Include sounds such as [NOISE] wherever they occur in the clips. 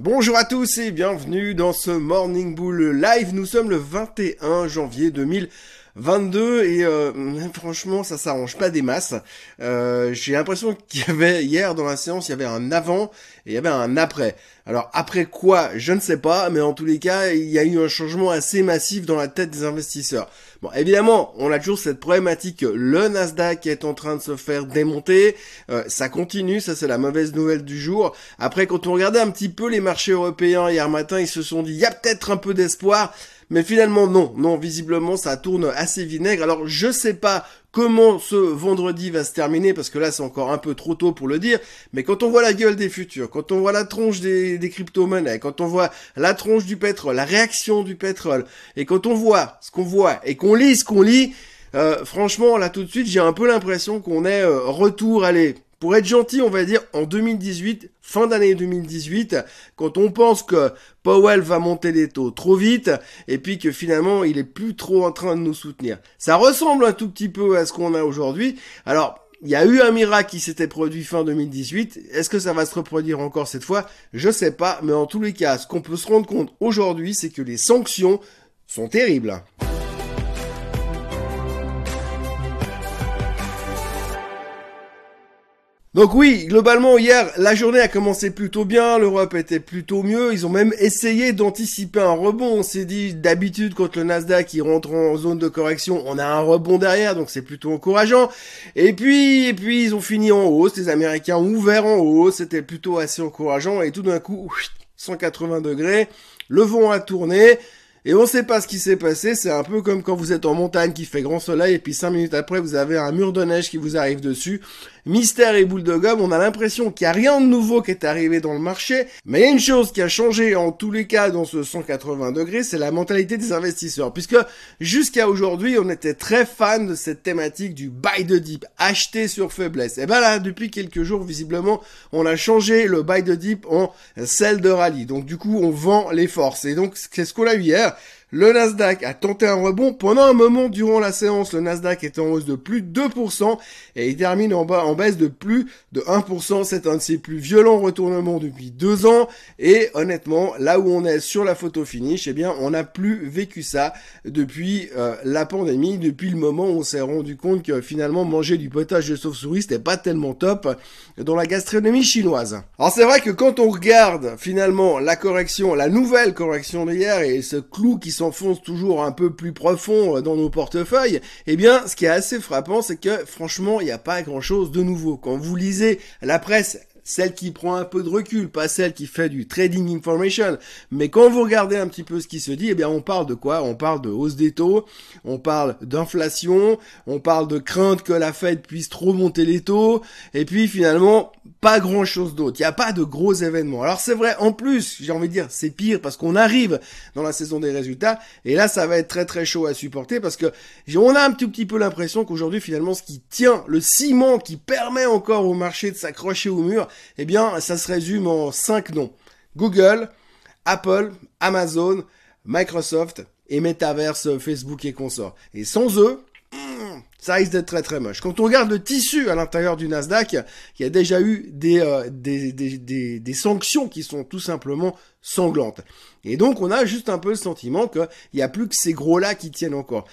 Bonjour à tous et bienvenue dans ce Morning Bull Live. Nous sommes le 21 janvier 2022 et euh, franchement ça s'arrange pas des masses. Euh, J'ai l'impression qu'il y avait hier dans la séance il y avait un avant et il y avait un après. Alors après quoi, je ne sais pas, mais en tous les cas, il y a eu un changement assez massif dans la tête des investisseurs. Bon, évidemment, on a toujours cette problématique, le Nasdaq est en train de se faire démonter, euh, ça continue, ça c'est la mauvaise nouvelle du jour. Après, quand on regardait un petit peu les marchés européens hier matin, ils se sont dit, il y a peut-être un peu d'espoir, mais finalement non, non, visiblement ça tourne assez vinaigre. Alors je sais pas comment ce vendredi va se terminer, parce que là c'est encore un peu trop tôt pour le dire, mais quand on voit la gueule des futurs, quand on voit la tronche des, crypto-monnaies, quand on voit la tronche du pétrole, la réaction du pétrole, et quand on voit ce qu'on voit, et qu'on lit ce qu'on lit, euh, franchement là tout de suite j'ai un peu l'impression qu'on est euh, retour, allez, pour être gentil, on va dire en 2018, fin d'année 2018, quand on pense que Powell va monter les taux trop vite et puis que finalement il est plus trop en train de nous soutenir. Ça ressemble un tout petit peu à ce qu'on a aujourd'hui. Alors, il y a eu un miracle qui s'était produit fin 2018. Est-ce que ça va se reproduire encore cette fois? Je sais pas, mais en tous les cas, ce qu'on peut se rendre compte aujourd'hui, c'est que les sanctions sont terribles. Donc oui, globalement hier, la journée a commencé plutôt bien, l'Europe était plutôt mieux, ils ont même essayé d'anticiper un rebond, on s'est dit d'habitude quand le Nasdaq il rentre en zone de correction, on a un rebond derrière, donc c'est plutôt encourageant. Et puis, et puis ils ont fini en hausse, les Américains ont ouvert en hausse, c'était plutôt assez encourageant, et tout d'un coup, 180 degrés, le vent a tourné, et on sait pas ce qui s'est passé, c'est un peu comme quand vous êtes en montagne qui fait grand soleil et puis cinq minutes après vous avez un mur de neige qui vous arrive dessus. Mystère et boule de gomme, on a l'impression qu'il n'y a rien de nouveau qui est arrivé dans le marché, mais il y a une chose qui a changé en tous les cas dans ce 180 degrés, c'est la mentalité des investisseurs, puisque jusqu'à aujourd'hui on était très fan de cette thématique du buy the dip, acheter sur faiblesse. Et ben là, depuis quelques jours, visiblement, on a changé le buy the dip en sell de rallye. Donc du coup, on vend les forces. Et donc, qu'est-ce qu'on a eu hier le Nasdaq a tenté un rebond. Pendant un moment durant la séance, le Nasdaq est en hausse de plus de 2% et il termine en, bas, en baisse de plus de 1%. C'est un de ses plus violents retournements depuis deux ans. Et honnêtement, là où on est sur la photo finish, eh bien, on n'a plus vécu ça depuis euh, la pandémie, depuis le moment où on s'est rendu compte que finalement manger du potage de sauve-souris c'était pas tellement top dans la gastronomie chinoise. Alors c'est vrai que quand on regarde finalement la correction, la nouvelle correction d'hier et ce clou qui sont s'enfonce toujours un peu plus profond euh, dans nos portefeuilles, eh bien, ce qui est assez frappant, c'est que franchement, il n'y a pas grand-chose de nouveau. Quand vous lisez la presse celle qui prend un peu de recul, pas celle qui fait du trading information. Mais quand vous regardez un petit peu ce qui se dit, eh bien on parle de quoi? On parle de hausse des taux, on parle d'inflation, on parle de crainte que la Fed puisse trop monter les taux, et puis finalement pas grand chose d'autre. Il n'y a pas de gros événements. Alors c'est vrai, en plus, j'ai envie de dire, c'est pire parce qu'on arrive dans la saison des résultats, et là ça va être très très chaud à supporter parce que on a un tout petit peu l'impression qu'aujourd'hui finalement ce qui tient, le ciment qui permet encore au marché de s'accrocher au mur, eh bien, ça se résume en cinq noms. Google, Apple, Amazon, Microsoft et Metaverse, Facebook et consorts. Et sans eux, hmm, ça risque d'être très très moche. Quand on regarde le tissu à l'intérieur du Nasdaq, il y a déjà eu des, euh, sanctions qui sont tout simplement sanglantes. Et donc on a juste un peu le sentiment qu'il n'y a plus que ces gros-là qui tiennent encore.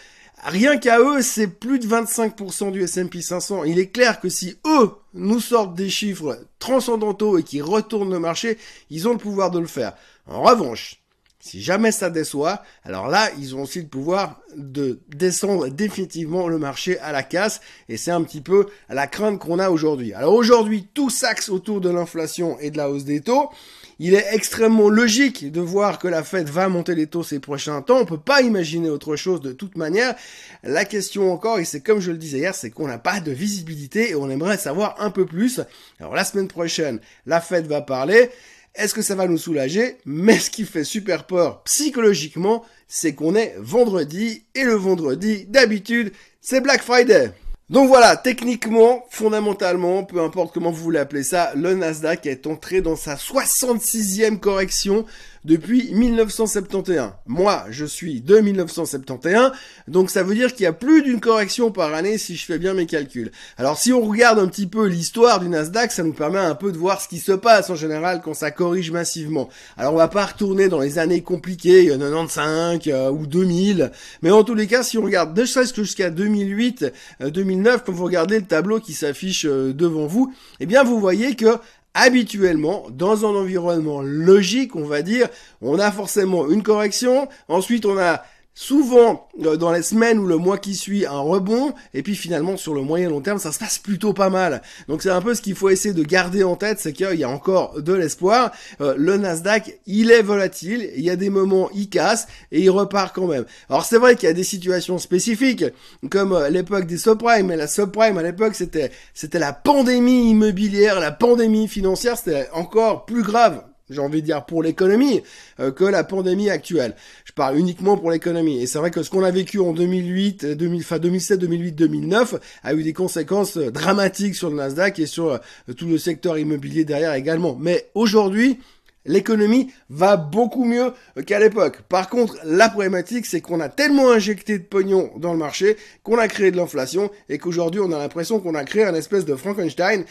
Rien qu'à eux, c'est plus de 25% du S&P 500. Il est clair que si eux nous sortent des chiffres transcendantaux et qui retournent le marché, ils ont le pouvoir de le faire. En revanche, si jamais ça déçoit, alors là, ils ont aussi le pouvoir de descendre définitivement le marché à la casse. Et c'est un petit peu la crainte qu'on a aujourd'hui. Alors aujourd'hui, tout s'axe autour de l'inflation et de la hausse des taux. Il est extrêmement logique de voir que la Fed va monter les taux ces prochains temps. On peut pas imaginer autre chose de toute manière. La question encore, et c'est comme je le disais hier, c'est qu'on n'a pas de visibilité et on aimerait savoir un peu plus. Alors la semaine prochaine, la Fed va parler. Est-ce que ça va nous soulager? Mais ce qui fait super peur psychologiquement, c'est qu'on est vendredi et le vendredi, d'habitude, c'est Black Friday. Donc voilà, techniquement, fondamentalement, peu importe comment vous voulez appeler ça, le Nasdaq est entré dans sa 66e correction depuis 1971. Moi, je suis de 1971, donc ça veut dire qu'il y a plus d'une correction par année si je fais bien mes calculs. Alors si on regarde un petit peu l'histoire du Nasdaq, ça nous permet un peu de voir ce qui se passe en général quand ça corrige massivement. Alors on va pas retourner dans les années compliquées, 95 euh, ou 2000, mais en tous les cas, si on regarde ne serait-ce que jusqu'à 2008, 2009, euh, quand vous regardez le tableau qui s'affiche euh, devant vous, eh bien vous voyez que habituellement, dans un environnement logique, on va dire, on a forcément une correction, ensuite on a souvent euh, dans les semaines ou le mois qui suit un rebond et puis finalement sur le moyen long terme ça se passe plutôt pas mal. Donc c'est un peu ce qu'il faut essayer de garder en tête c'est qu'il y a encore de l'espoir. Euh, le Nasdaq il est volatile il y a des moments il casse et il repart quand même. Alors c'est vrai qu'il y a des situations spécifiques comme euh, l'époque des subprimes mais la subprime à l'époque c'était c'était la pandémie immobilière la pandémie financière c'était encore plus grave j'ai envie de dire pour l'économie, euh, que la pandémie actuelle. Je parle uniquement pour l'économie. Et c'est vrai que ce qu'on a vécu en 2008, 2000, enfin 2007, 2008, 2009 a eu des conséquences euh, dramatiques sur le Nasdaq et sur euh, tout le secteur immobilier derrière également. Mais aujourd'hui, L'économie va beaucoup mieux qu'à l'époque. Par contre, la problématique, c'est qu'on a tellement injecté de pognon dans le marché qu'on a créé de l'inflation et qu'aujourd'hui, on a l'impression qu'on a créé un espèce de Frankenstein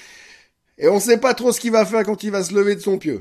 et on sait pas trop ce qu'il va faire quand il va se lever de son pieu.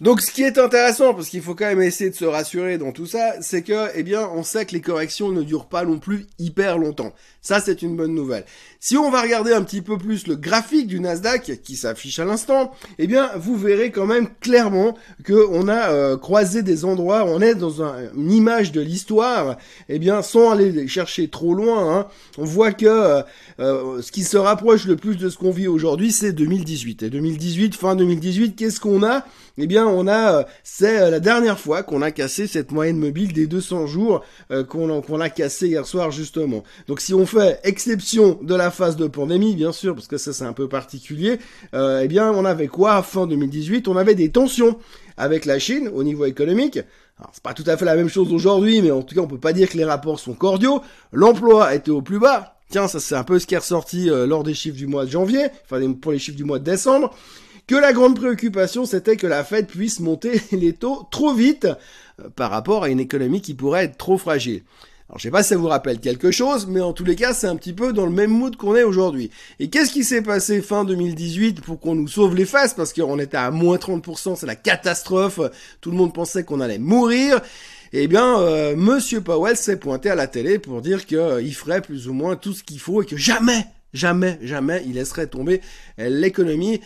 Donc ce qui est intéressant, parce qu'il faut quand même essayer de se rassurer dans tout ça, c'est que, eh bien, on sait que les corrections ne durent pas non plus hyper longtemps. Ça, c'est une bonne nouvelle. Si on va regarder un petit peu plus le graphique du Nasdaq, qui s'affiche à l'instant, eh bien, vous verrez quand même clairement que on a euh, croisé des endroits, on est dans une image de l'histoire, eh bien, sans aller chercher trop loin, hein, on voit que euh, euh, ce qui se rapproche le plus de ce qu'on vit aujourd'hui, c'est 2018. Et 2018, fin 2018, qu'est-ce qu'on a? Eh bien, on a, euh, c'est euh, la dernière fois qu'on a cassé cette moyenne mobile des 200 jours euh, qu'on qu'on a cassé hier soir justement. Donc si on fait exception de la phase de pandémie, bien sûr, parce que ça c'est un peu particulier, eh bien on avait quoi fin 2018 On avait des tensions avec la Chine au niveau économique. Alors c'est pas tout à fait la même chose aujourd'hui, mais en tout cas on peut pas dire que les rapports sont cordiaux. L'emploi était au plus bas. Tiens, ça c'est un peu ce qui est ressorti lors des chiffres du mois de janvier, enfin pour les chiffres du mois de décembre que la grande préoccupation c'était que la Fed puisse monter [LAUGHS] les taux trop vite euh, par rapport à une économie qui pourrait être trop fragile. Alors je sais pas si ça vous rappelle quelque chose, mais en tous les cas c'est un petit peu dans le même mood qu'on est aujourd'hui. Et qu'est-ce qui s'est passé fin 2018 pour qu'on nous sauve les fesses Parce qu'on était à moins 30%, c'est la catastrophe, tout le monde pensait qu'on allait mourir. Eh bien, euh, Monsieur Powell s'est pointé à la télé pour dire qu'il euh, ferait plus ou moins tout ce qu'il faut et que jamais, jamais, jamais il laisserait tomber l'économie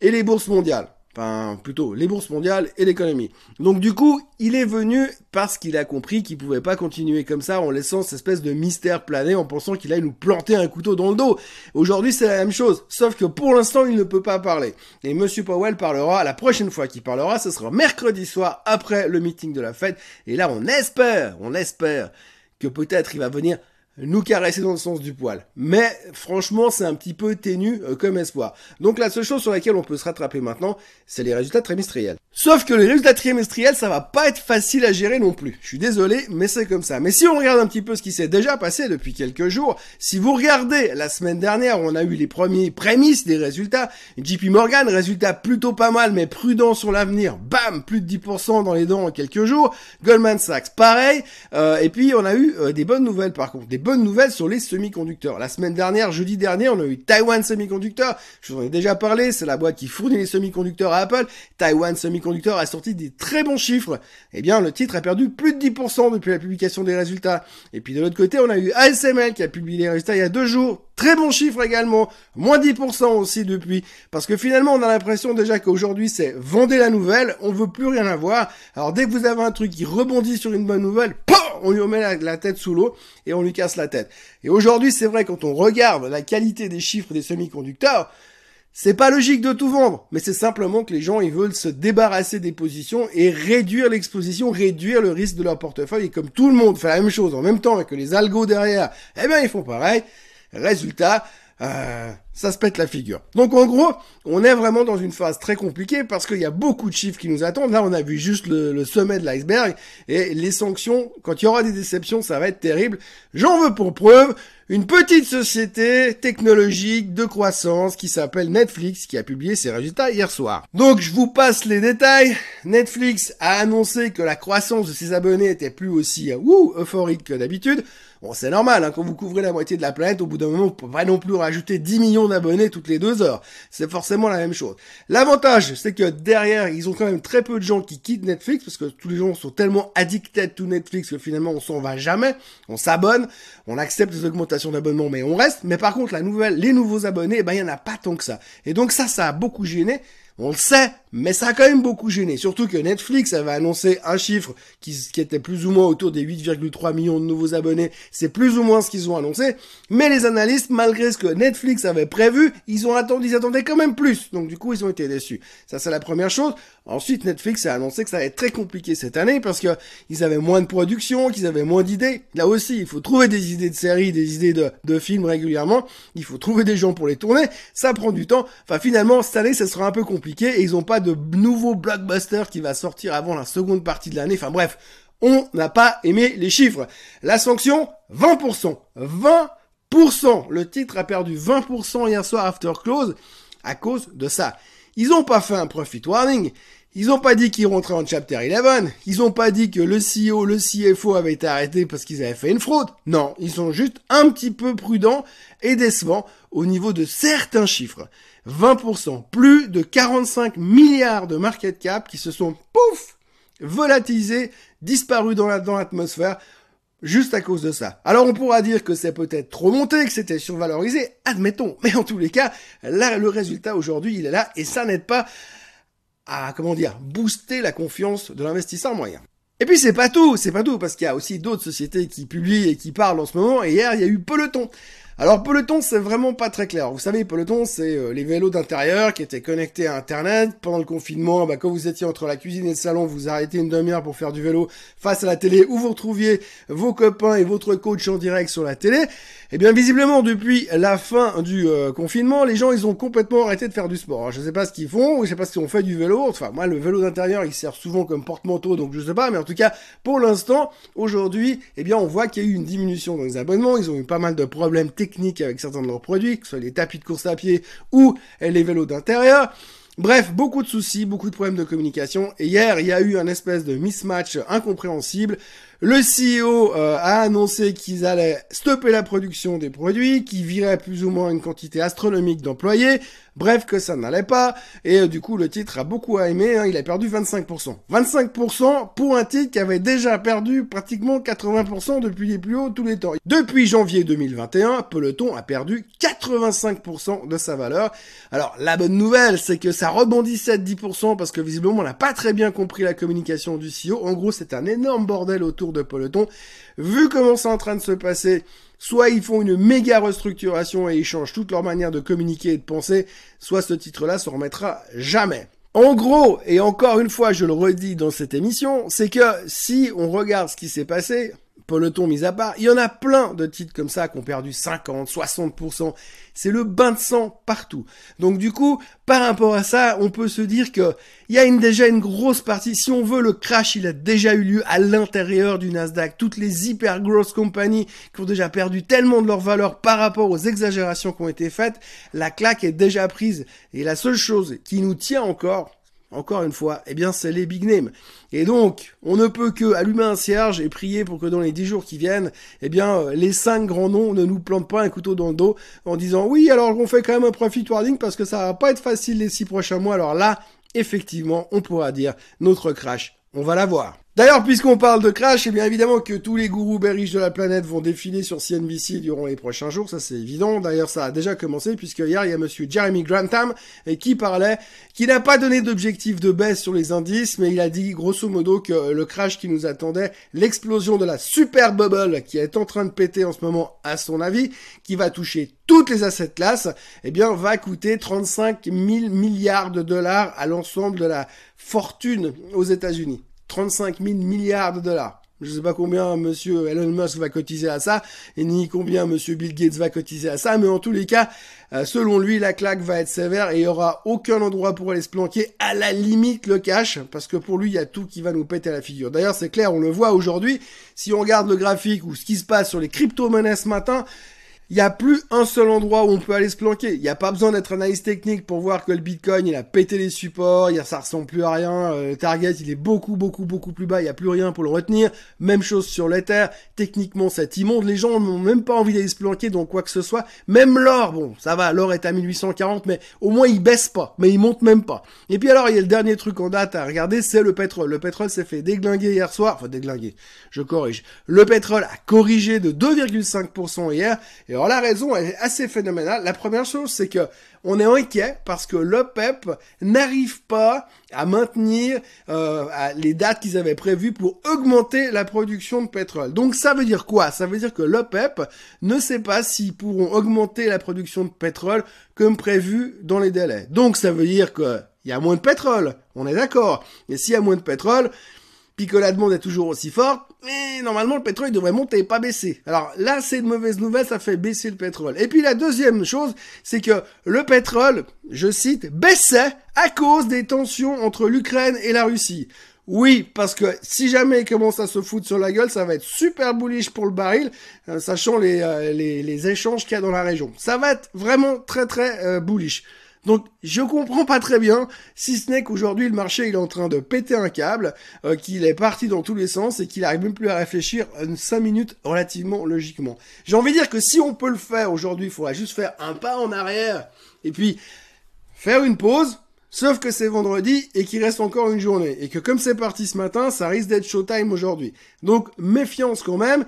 et les bourses mondiales. Enfin, plutôt les bourses mondiales et l'économie. Donc du coup, il est venu parce qu'il a compris qu'il pouvait pas continuer comme ça en laissant cette espèce de mystère planer en pensant qu'il allait nous planter un couteau dans le dos. Aujourd'hui, c'est la même chose, sauf que pour l'instant, il ne peut pas parler. Et Monsieur Powell parlera, la prochaine fois qu'il parlera, ce sera mercredi soir après le meeting de la fête. Et là, on espère, on espère que peut-être il va venir nous caresser dans le sens du poil. Mais franchement, c'est un petit peu ténu euh, comme espoir. Donc la seule chose sur laquelle on peut se rattraper maintenant, c'est les résultats trimestriels. Sauf que les résultats trimestriels, ça va pas être facile à gérer non plus. Je suis désolé, mais c'est comme ça. Mais si on regarde un petit peu ce qui s'est déjà passé depuis quelques jours, si vous regardez la semaine dernière, on a eu les premiers prémices des résultats. JP Morgan, résultat plutôt pas mal, mais prudent sur l'avenir. Bam, plus de 10% dans les dents en quelques jours. Goldman Sachs, pareil. Euh, et puis on a eu euh, des bonnes nouvelles par contre, bonne nouvelle sur les semi-conducteurs. La semaine dernière, jeudi dernier, on a eu Taiwan Semiconductor. Je vous en ai déjà parlé, c'est la boîte qui fournit les semi-conducteurs à Apple. Taiwan Semiconductor a sorti des très bons chiffres. Eh bien, le titre a perdu plus de 10% depuis la publication des résultats. Et puis de l'autre côté, on a eu ASML qui a publié les résultats il y a deux jours. Très bon chiffre également, moins 10% aussi depuis, parce que finalement on a l'impression déjà qu'aujourd'hui c'est vendez la nouvelle, on veut plus rien avoir. Alors dès que vous avez un truc qui rebondit sur une bonne nouvelle, on lui remet la, tête sous l'eau et on lui casse la tête. Et aujourd'hui c'est vrai quand on regarde la qualité des chiffres des semi-conducteurs, c'est pas logique de tout vendre, mais c'est simplement que les gens ils veulent se débarrasser des positions et réduire l'exposition, réduire le risque de leur portefeuille. Et comme tout le monde fait la même chose en même temps et que les algos derrière, eh bien ils font pareil. Résultat, euh, ça se pète la figure. Donc en gros, on est vraiment dans une phase très compliquée parce qu'il y a beaucoup de chiffres qui nous attendent. Là, on a vu juste le, sommet de l'iceberg et les sanctions, quand il y aura des déceptions, ça va être terrible. J'en veux pour preuve une petite société technologique de croissance qui s'appelle Netflix qui a publié ses résultats hier soir. Donc je vous passe les détails. Netflix a annoncé que la croissance de ses abonnés était plus aussi wouh, euphorique que d'habitude. Bon, c'est normal, hein, quand vous couvrez la moitié de la planète, au bout d'un moment, vous pouvez pas non plus rajouter 10 millions d'abonnés toutes les deux heures. C'est forcément la même chose. L'avantage, c'est que derrière, ils ont quand même très peu de gens qui quittent Netflix, parce que tous les gens sont tellement addicted to Netflix que finalement, on s'en va jamais. On s'abonne, on accepte les augmentations d'abonnement, mais on reste. Mais par contre, la nouvelle, les nouveaux abonnés, eh ben, il y en a pas tant que ça. Et donc ça, ça a beaucoup gêné. On le sait, mais ça a quand même beaucoup gêné. Surtout que Netflix avait annoncé un chiffre qui, qui était plus ou moins autour des 8,3 millions de nouveaux abonnés. C'est plus ou moins ce qu'ils ont annoncé. Mais les analystes, malgré ce que Netflix avait prévu, ils ont attendu, ils attendaient quand même plus. Donc du coup, ils ont été déçus. Ça, c'est la première chose. Ensuite, Netflix a annoncé que ça allait être très compliqué cette année parce que ils avaient moins de production, qu'ils avaient moins d'idées. Là aussi, il faut trouver des idées de séries, des idées de, films régulièrement. Il faut trouver des gens pour les tourner. Ça prend du temps. Enfin, finalement, cette année, ça sera un peu compliqué et ils ont pas de nouveau blockbuster qui va sortir avant la seconde partie de l'année. Enfin bref, on n'a pas aimé les chiffres. La sanction, 20%. 20%. Le titre a perdu 20% hier soir after close à cause de ça. Ils ont pas fait un profit warning. Ils ont pas dit qu'ils rentraient en chapter 11. Ils ont pas dit que le CEO, le CFO avaient été arrêtés parce qu'ils avaient fait une fraude. Non, ils sont juste un petit peu prudents et décevants au niveau de certains chiffres. 20%, plus de 45 milliards de market cap qui se sont, pouf, volatilisés, disparus dans l'atmosphère, juste à cause de ça. Alors on pourra dire que c'est peut-être trop monté, que c'était survalorisé, admettons, mais en tous les cas, là, le résultat aujourd'hui, il est là, et ça n'aide pas à, comment dire, booster la confiance de l'investisseur moyen. Et puis c'est pas tout, c'est pas tout, parce qu'il y a aussi d'autres sociétés qui publient et qui parlent en ce moment, et hier il y a eu Peloton. Alors Peloton, c'est vraiment pas très clair. Vous savez, Peloton, c'est euh, les vélos d'intérieur qui étaient connectés à Internet. Pendant le confinement, bah, quand vous étiez entre la cuisine et le salon, vous arrêtez une demi-heure pour faire du vélo face à la télé où vous retrouviez vos copains et votre coach en direct sur la télé. Eh bien, visiblement, depuis la fin du euh, confinement, les gens, ils ont complètement arrêté de faire du sport. Alors, je sais pas ce qu'ils font, je sais pas si on fait du vélo. Enfin, moi, le vélo d'intérieur, il sert souvent comme porte-manteau, donc je sais pas. Mais en tout cas, pour l'instant, aujourd'hui, eh bien, on voit qu'il y a eu une diminution dans les abonnements. Ils ont eu pas mal de problèmes techniques avec certains de leurs produits, que ce soit les tapis de course à pied ou les vélos d'intérieur. Bref, beaucoup de soucis, beaucoup de problèmes de communication. Et hier, il y a eu un espèce de mismatch incompréhensible. Le CEO euh, a annoncé qu'ils allaient stopper la production des produits, qu'ils viraient plus ou moins une quantité astronomique d'employés. Bref, que ça n'allait pas. Et euh, du coup, le titre a beaucoup aimé. Hein, il a perdu 25%. 25% pour un titre qui avait déjà perdu pratiquement 80% depuis les plus hauts tous les temps. Depuis janvier 2021, Peloton a perdu 85% de sa valeur. Alors, la bonne nouvelle, c'est que ça rebondissait de 10% parce que visiblement, on n'a pas très bien compris la communication du CEO. En gros, c'est un énorme bordel autour de peloton. Vu comment c'est en train de se passer, soit ils font une méga restructuration et ils changent toute leur manière de communiquer et de penser, soit ce titre-là se remettra jamais. En gros, et encore une fois, je le redis dans cette émission, c'est que si on regarde ce qui s'est passé, peloton mis à part, il y en a plein de titres comme ça qui ont perdu 50, 60%. C'est le bain de sang partout. Donc du coup, par rapport à ça, on peut se dire que il y a déjà une grosse partie. Si on veut, le crash, il a déjà eu lieu à l'intérieur du Nasdaq. Toutes les hyper grosses compagnies qui ont déjà perdu tellement de leur valeur par rapport aux exagérations qui ont été faites, la claque est déjà prise. Et la seule chose qui nous tient encore, encore une fois, eh bien, c'est les big names. Et donc, on ne peut que allumer un cierge et prier pour que dans les dix jours qui viennent, eh bien, euh, les cinq grands noms ne nous plantent pas un couteau dans le dos en disant oui, alors on fait quand même un profit warning parce que ça va pas être facile les six prochains mois. Alors là, effectivement, on pourra dire notre crash, on va l'avoir. D'ailleurs, puisqu'on parle de crash, et eh bien évidemment que tous les gourous bearish de la planète vont défiler sur CNBC durant les prochains jours, ça c'est évident. D'ailleurs, ça a déjà commencé, puisque hier, il y a monsieur Jeremy Grantham qui parlait, qui n'a pas donné d'objectif de baisse sur les indices, mais il a dit grosso modo que le crash qui nous attendait, l'explosion de la super bubble qui est en train de péter en ce moment, à son avis, qui va toucher toutes les assets classes, eh bien, va coûter 35 000 milliards de dollars à l'ensemble de la fortune aux États-Unis. 35 000 milliards de dollars. Je sais pas combien monsieur Elon Musk va cotiser à ça, et ni combien monsieur Bill Gates va cotiser à ça, mais en tous les cas, euh, selon lui, la claque va être sévère et il y aura aucun endroit pour aller se planquer, à la limite le cash, parce que pour lui, il y a tout qui va nous péter la figure. D'ailleurs, c'est clair, on le voit aujourd'hui, si on regarde le graphique ou ce qui se passe sur les crypto-monnaies ce matin, il n'y a plus un seul endroit où on peut aller se planquer. Il n'y a pas besoin d'être analyste technique pour voir que le Bitcoin, il a pété les supports, il, ça ressemble plus à rien. Euh, le target, il est beaucoup, beaucoup, beaucoup plus bas. Il n'y a plus rien pour le retenir. Même chose sur l'Ether. Techniquement, c'est immonde. Les gens n'ont même pas envie d'aller se planquer dans quoi que ce soit. Même l'or, bon, ça va, l'or est à 1840, mais au moins il baisse pas. Mais il monte même pas. Et puis alors, il y a le dernier truc en date à regarder, c'est le pétrole. Le pétrole s'est fait déglinguer hier soir. Enfin, déglinguer. Je corrige. Le pétrole a corrigé de 2,5% hier. Alors la raison est assez phénoménale. La première chose, c'est que on est inquiet parce que l'OPEP n'arrive pas à maintenir euh, les dates qu'ils avaient prévues pour augmenter la production de pétrole. Donc ça veut dire quoi? Ça veut dire que l'OPEP ne sait pas s'ils pourront augmenter la production de pétrole comme prévu dans les délais. Donc ça veut dire qu'il y a moins de pétrole, on est d'accord. Et s'il y a moins de pétrole, puis que la demande est toujours aussi forte, mais normalement le pétrole devrait monter, pas baisser. Alors là, c'est une mauvaise nouvelle, ça fait baisser le pétrole. Et puis la deuxième chose, c'est que le pétrole, je cite, baissait à cause des tensions entre l'Ukraine et la Russie. Oui, parce que si jamais il commence à se foutre sur la gueule, ça va être super bullish pour le baril, euh, sachant les, euh, les, les échanges qu'il y a dans la région. Ça va être vraiment très très euh, bullish. Donc je comprends pas très bien, si ce n'est qu'aujourd'hui le marché il est en train de péter un câble, euh, qu'il est parti dans tous les sens et qu'il arrive même plus à réfléchir 5 minutes relativement logiquement. J'ai envie de dire que si on peut le faire aujourd'hui, il faudra juste faire un pas en arrière et puis faire une pause, Sauf que c'est vendredi et qu'il reste encore une journée. Et que comme c'est parti ce matin, ça risque d'être showtime aujourd'hui. Donc méfiance quand même.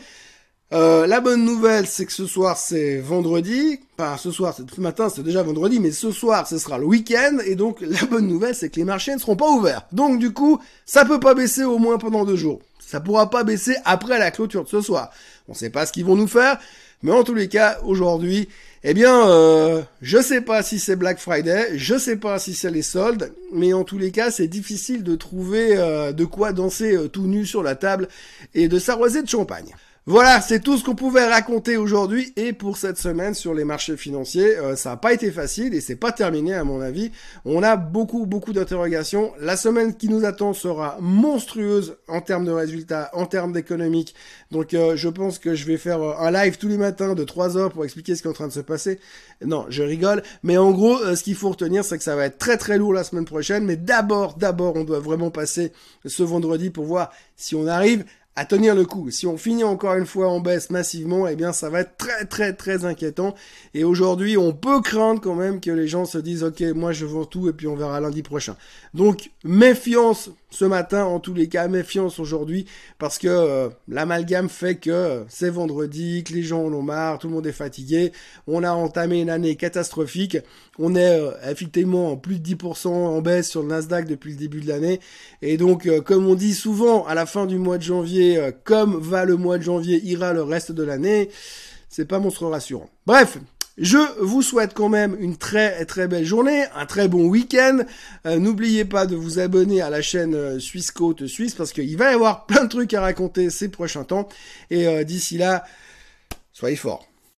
Euh, la bonne nouvelle, c'est que ce soir, c'est vendredi. Enfin, ce soir, ce matin, c'est déjà vendredi, mais ce soir, ce sera le week-end. Et donc, la bonne nouvelle, c'est que les marchés ne seront pas ouverts. Donc, du coup, ça peut pas baisser au moins pendant deux jours. Ça pourra pas baisser après la clôture de ce soir. On sait pas ce qu'ils vont nous faire. Mais en tous les cas, aujourd'hui, eh bien, euh, je sais pas si c'est Black Friday, je sais pas si c'est les soldes, mais en tous les cas, c'est difficile de trouver euh, de quoi danser euh, tout nu sur la table et de s'arroser de champagne. Voilà, c'est tout ce qu'on pouvait raconter aujourd'hui et pour cette semaine sur les marchés financiers. Euh, ça n'a pas été facile et c'est pas terminé à mon avis. On a beaucoup beaucoup d'interrogations. La semaine qui nous attend sera monstrueuse en termes de résultats, en termes d'économique. Donc euh, je pense que je vais faire euh, un live tous les matins de 3 heures pour expliquer ce qui est en train de se passer. Non, je rigole. Mais en gros, ce qu'il faut retenir, c'est que ça va être très très lourd la semaine prochaine. Mais d'abord, d'abord, on doit vraiment passer ce vendredi pour voir si on arrive à tenir le coup. Si on finit encore une fois en baisse massivement, eh bien ça va être très très très inquiétant. Et aujourd'hui, on peut craindre quand même que les gens se disent ok, moi je vends tout et puis on verra lundi prochain. Donc méfiance ce matin en tous les cas, méfiance aujourd'hui parce que euh, l'amalgame fait que c'est vendredi, que les gens en ont marre, tout le monde est fatigué, on a entamé une année catastrophique, on est euh, effectivement en plus de 10% en baisse sur le Nasdaq depuis le début de l'année. Et donc euh, comme on dit souvent à la fin du mois de janvier euh, comme va le mois de janvier, ira le reste de l'année, c'est pas monstre rassurant. Bref, je vous souhaite quand même une très très belle journée, un très bon week-end. Euh, n'oubliez pas de vous abonner à la chaîne euh, Suisse Côte Suisse parce qu'il va y avoir plein de trucs à raconter ces prochains temps. Et d'ici là, soyez forts.